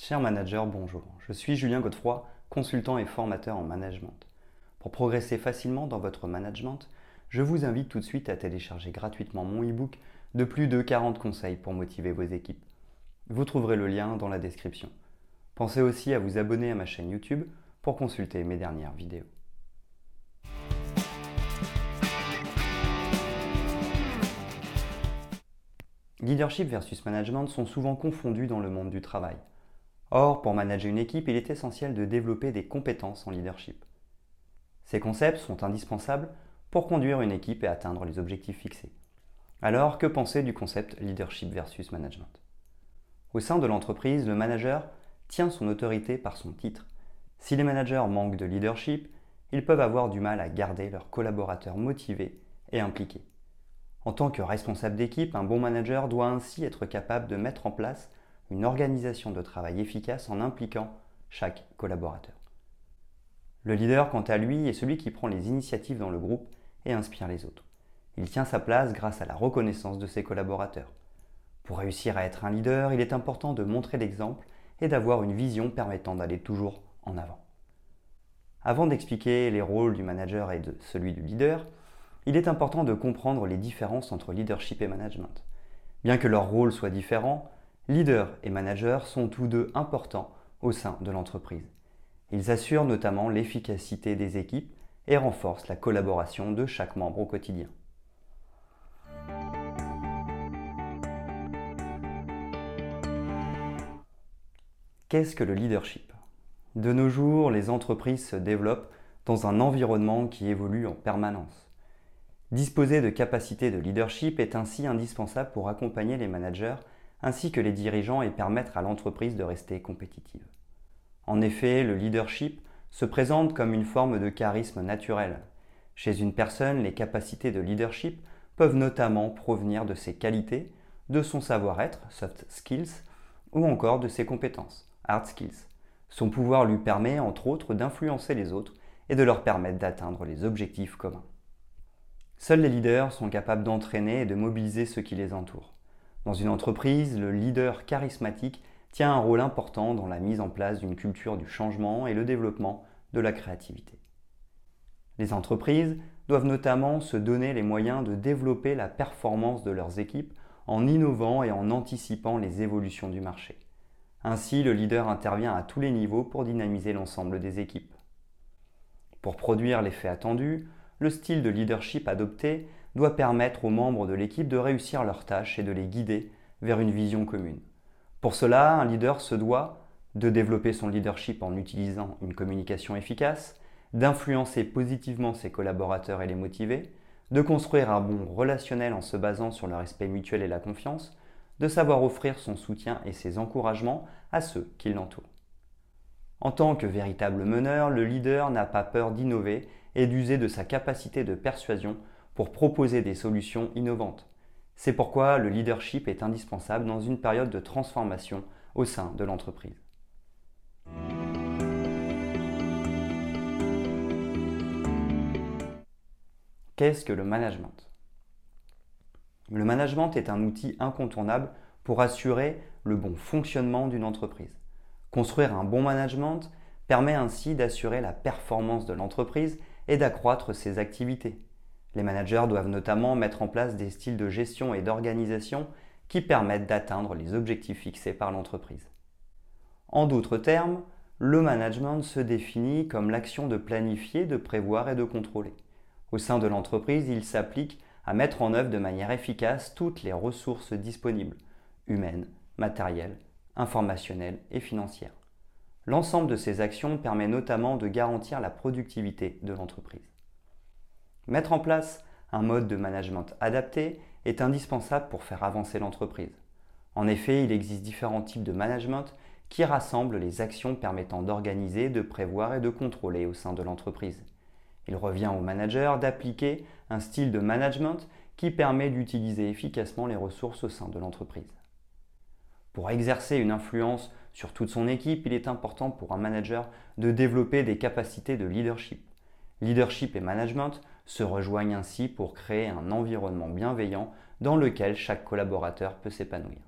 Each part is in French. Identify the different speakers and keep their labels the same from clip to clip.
Speaker 1: Cher manager, bonjour. Je suis Julien Godefroy, consultant et formateur en management. Pour progresser facilement dans votre management, je vous invite tout de suite à télécharger gratuitement mon e-book de plus de 40 conseils pour motiver vos équipes. Vous trouverez le lien dans la description. Pensez aussi à vous abonner à ma chaîne YouTube pour consulter mes dernières vidéos. Leadership versus management sont souvent confondus dans le monde du travail. Or, pour manager une équipe, il est essentiel de développer des compétences en leadership. Ces concepts sont indispensables pour conduire une équipe et atteindre les objectifs fixés. Alors, que penser du concept leadership versus management? Au sein de l'entreprise, le manager tient son autorité par son titre. Si les managers manquent de leadership, ils peuvent avoir du mal à garder leurs collaborateurs motivés et impliqués. En tant que responsable d'équipe, un bon manager doit ainsi être capable de mettre en place une organisation de travail efficace en impliquant chaque collaborateur. Le leader, quant à lui, est celui qui prend les initiatives dans le groupe et inspire les autres. Il tient sa place grâce à la reconnaissance de ses collaborateurs. Pour réussir à être un leader, il est important de montrer l'exemple et d'avoir une vision permettant d'aller toujours en avant. Avant d'expliquer les rôles du manager et de celui du leader, il est important de comprendre les différences entre leadership et management. Bien que leurs rôles soient différents, leader et manager sont tous deux importants au sein de l'entreprise. Ils assurent notamment l'efficacité des équipes et renforcent la collaboration de chaque membre au quotidien. Qu'est-ce que le leadership? De nos jours, les entreprises se développent dans un environnement qui évolue en permanence. Disposer de capacités de leadership est ainsi indispensable pour accompagner les managers ainsi que les dirigeants et permettre à l'entreprise de rester compétitive. En effet, le leadership se présente comme une forme de charisme naturel. Chez une personne, les capacités de leadership peuvent notamment provenir de ses qualités, de son savoir-être, soft skills, ou encore de ses compétences, hard skills. Son pouvoir lui permet, entre autres, d'influencer les autres et de leur permettre d'atteindre les objectifs communs. Seuls les leaders sont capables d'entraîner et de mobiliser ceux qui les entourent. Dans une entreprise, le leader charismatique tient un rôle important dans la mise en place d'une culture du changement et le développement de la créativité. Les entreprises doivent notamment se donner les moyens de développer la performance de leurs équipes en innovant et en anticipant les évolutions du marché. Ainsi, le leader intervient à tous les niveaux pour dynamiser l'ensemble des équipes. Pour produire l'effet attendu, le style de leadership adopté doit permettre aux membres de l'équipe de réussir leurs tâches et de les guider vers une vision commune. Pour cela, un leader se doit de développer son leadership en utilisant une communication efficace, d'influencer positivement ses collaborateurs et les motiver, de construire un bon relationnel en se basant sur le respect mutuel et la confiance, de savoir offrir son soutien et ses encouragements à ceux qui l'entourent. En tant que véritable meneur, le leader n'a pas peur d'innover et d'user de sa capacité de persuasion pour proposer des solutions innovantes. C'est pourquoi le leadership est indispensable dans une période de transformation au sein de l'entreprise. Qu'est-ce que le management? Le management est un outil incontournable pour assurer le bon fonctionnement d'une entreprise. Construire un bon management permet ainsi d'assurer la performance de l'entreprise et d'accroître ses activités. Les managers doivent notamment mettre en place des styles de gestion et d'organisation qui permettent d'atteindre les objectifs fixés par l'entreprise. En d'autres termes, le management se définit comme l'action de planifier, de prévoir et de contrôler. Au sein de l'entreprise, il s'applique à mettre en œuvre de manière efficace toutes les ressources disponibles, humaines, matérielles, informationnelles et financières. L'ensemble de ces actions permet notamment de garantir la productivité de l'entreprise. Mettre en place un mode de management adapté est indispensable pour faire avancer l'entreprise. En effet, il existe différents types de management qui rassemblent les actions permettant d'organiser, de prévoir et de contrôler au sein de l'entreprise. Il revient au manager d'appliquer un style de management qui permet d'utiliser efficacement les ressources au sein de l'entreprise. Pour exercer une influence sur toute son équipe, il est important pour un manager de développer des capacités de leadership. Leadership et management se rejoignent ainsi pour créer un environnement bienveillant dans lequel chaque collaborateur peut s'épanouir.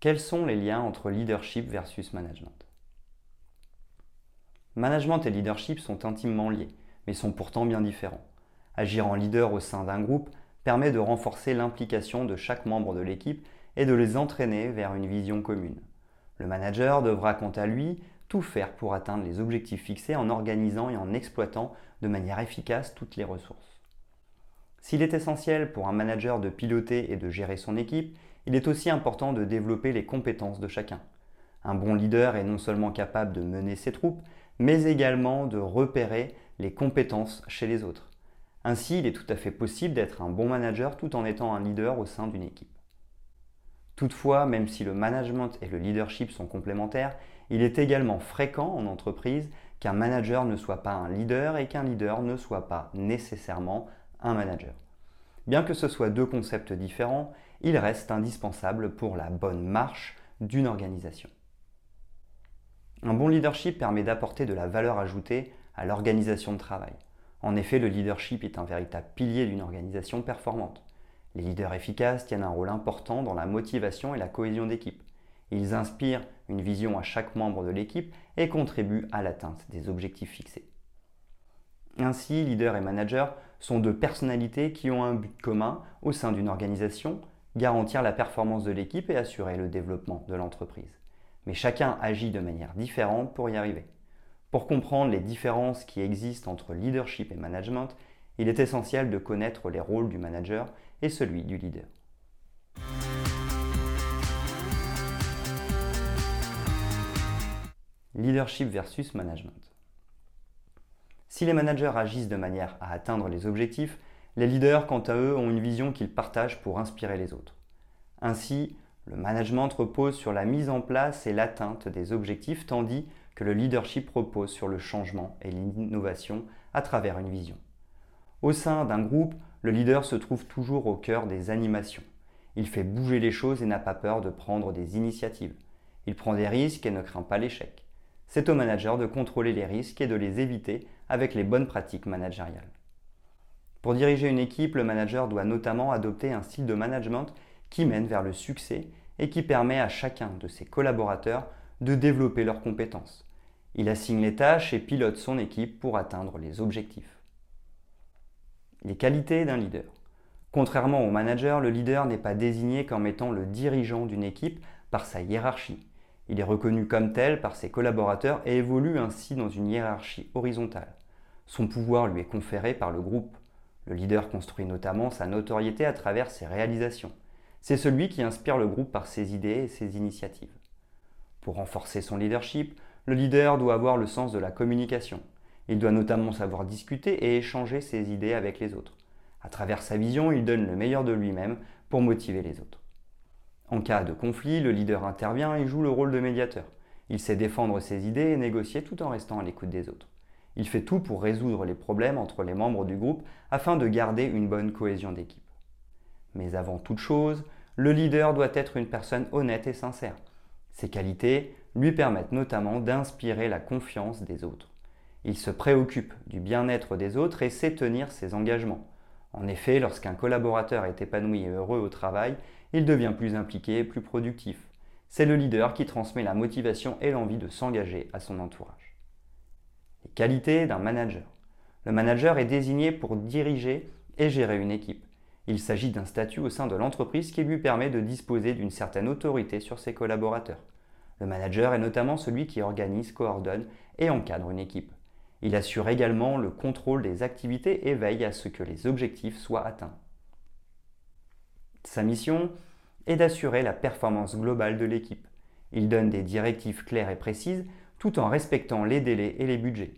Speaker 1: Quels sont les liens entre leadership versus management? Management et leadership sont intimement liés, mais sont pourtant bien différents. Agir en leader au sein d'un groupe permet de renforcer l'implication de chaque membre de l'équipe et de les entraîner vers une vision commune. Le manager devra quant à lui tout faire pour atteindre les objectifs fixés en organisant et en exploitant de manière efficace toutes les ressources. S'il est essentiel pour un manager de piloter et de gérer son équipe, il est aussi important de développer les compétences de chacun. Un bon leader est non seulement capable de mener ses troupes, mais également de repérer les compétences chez les autres. Ainsi, il est tout à fait possible d'être un bon manager tout en étant un leader au sein d'une équipe. Toutefois, même si le management et le leadership sont complémentaires, il est également fréquent en entreprise qu'un manager ne soit pas un leader et qu'un leader ne soit pas nécessairement un manager. Bien que ce soit deux concepts différents, il reste indispensable pour la bonne marche d'une organisation. Un bon leadership permet d'apporter de la valeur ajoutée à l'organisation de travail. En effet, le leadership est un véritable pilier d'une organisation performante. Les leaders efficaces tiennent un rôle important dans la motivation et la cohésion d'équipe. Ils inspirent une vision à chaque membre de l'équipe et contribuent à l'atteinte des objectifs fixés. Ainsi, leaders et managers sont deux personnalités qui ont un but commun au sein d'une organisation, garantir la performance de l'équipe et assurer le développement de l'entreprise. Mais chacun agit de manière différente pour y arriver. Pour comprendre les différences qui existent entre leadership et management, il est essentiel de connaître les rôles du manager et celui du leader. Leadership versus management. Si les managers agissent de manière à atteindre les objectifs, les leaders, quant à eux, ont une vision qu'ils partagent pour inspirer les autres. Ainsi, le management repose sur la mise en place et l'atteinte des objectifs, tandis que le leadership repose sur le changement et l'innovation à travers une vision. Au sein d'un groupe, le leader se trouve toujours au cœur des animations. Il fait bouger les choses et n'a pas peur de prendre des initiatives. Il prend des risques et ne craint pas l'échec. C'est au manager de contrôler les risques et de les éviter avec les bonnes pratiques managériales. Pour diriger une équipe, le manager doit notamment adopter un style de management qui mène vers le succès et qui permet à chacun de ses collaborateurs de développer leurs compétences. Il assigne les tâches et pilote son équipe pour atteindre les objectifs. Les qualités d'un leader. Contrairement au manager, le leader n'est pas désigné comme étant le dirigeant d'une équipe par sa hiérarchie. Il est reconnu comme tel par ses collaborateurs et évolue ainsi dans une hiérarchie horizontale. Son pouvoir lui est conféré par le groupe. Le leader construit notamment sa notoriété à travers ses réalisations. C'est celui qui inspire le groupe par ses idées et ses initiatives. Pour renforcer son leadership, le leader doit avoir le sens de la communication. Il doit notamment savoir discuter et échanger ses idées avec les autres. À travers sa vision, il donne le meilleur de lui-même pour motiver les autres. En cas de conflit, le leader intervient et joue le rôle de médiateur. Il sait défendre ses idées et négocier tout en restant à l'écoute des autres. Il fait tout pour résoudre les problèmes entre les membres du groupe afin de garder une bonne cohésion d'équipe. Mais avant toute chose, le leader doit être une personne honnête et sincère. Ses qualités lui permettent notamment d'inspirer la confiance des autres. Il se préoccupe du bien-être des autres et sait tenir ses engagements. En effet, lorsqu'un collaborateur est épanoui et heureux au travail, il devient plus impliqué et plus productif. C'est le leader qui transmet la motivation et l'envie de s'engager à son entourage. Les qualités d'un manager. Le manager est désigné pour diriger et gérer une équipe. Il s'agit d'un statut au sein de l'entreprise qui lui permet de disposer d'une certaine autorité sur ses collaborateurs. Le manager est notamment celui qui organise, coordonne et encadre une équipe. Il assure également le contrôle des activités et veille à ce que les objectifs soient atteints. Sa mission est d'assurer la performance globale de l'équipe. Il donne des directives claires et précises tout en respectant les délais et les budgets.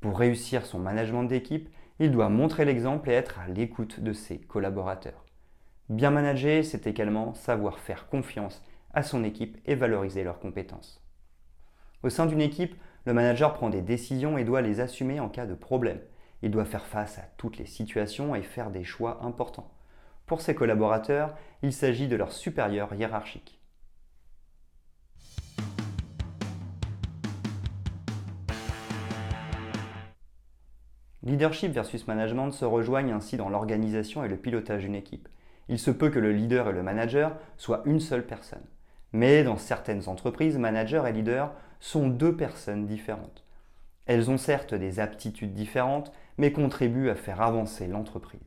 Speaker 1: Pour réussir son management d'équipe, il doit montrer l'exemple et être à l'écoute de ses collaborateurs. Bien manager, c'est également savoir faire confiance à son équipe et valoriser leurs compétences. Au sein d'une équipe, le manager prend des décisions et doit les assumer en cas de problème. Il doit faire face à toutes les situations et faire des choix importants. Pour ses collaborateurs, il s'agit de leur supérieur hiérarchique. Leadership versus management se rejoignent ainsi dans l'organisation et le pilotage d'une équipe. Il se peut que le leader et le manager soient une seule personne. Mais dans certaines entreprises, manager et leader sont deux personnes différentes. Elles ont certes des aptitudes différentes, mais contribuent à faire avancer l'entreprise.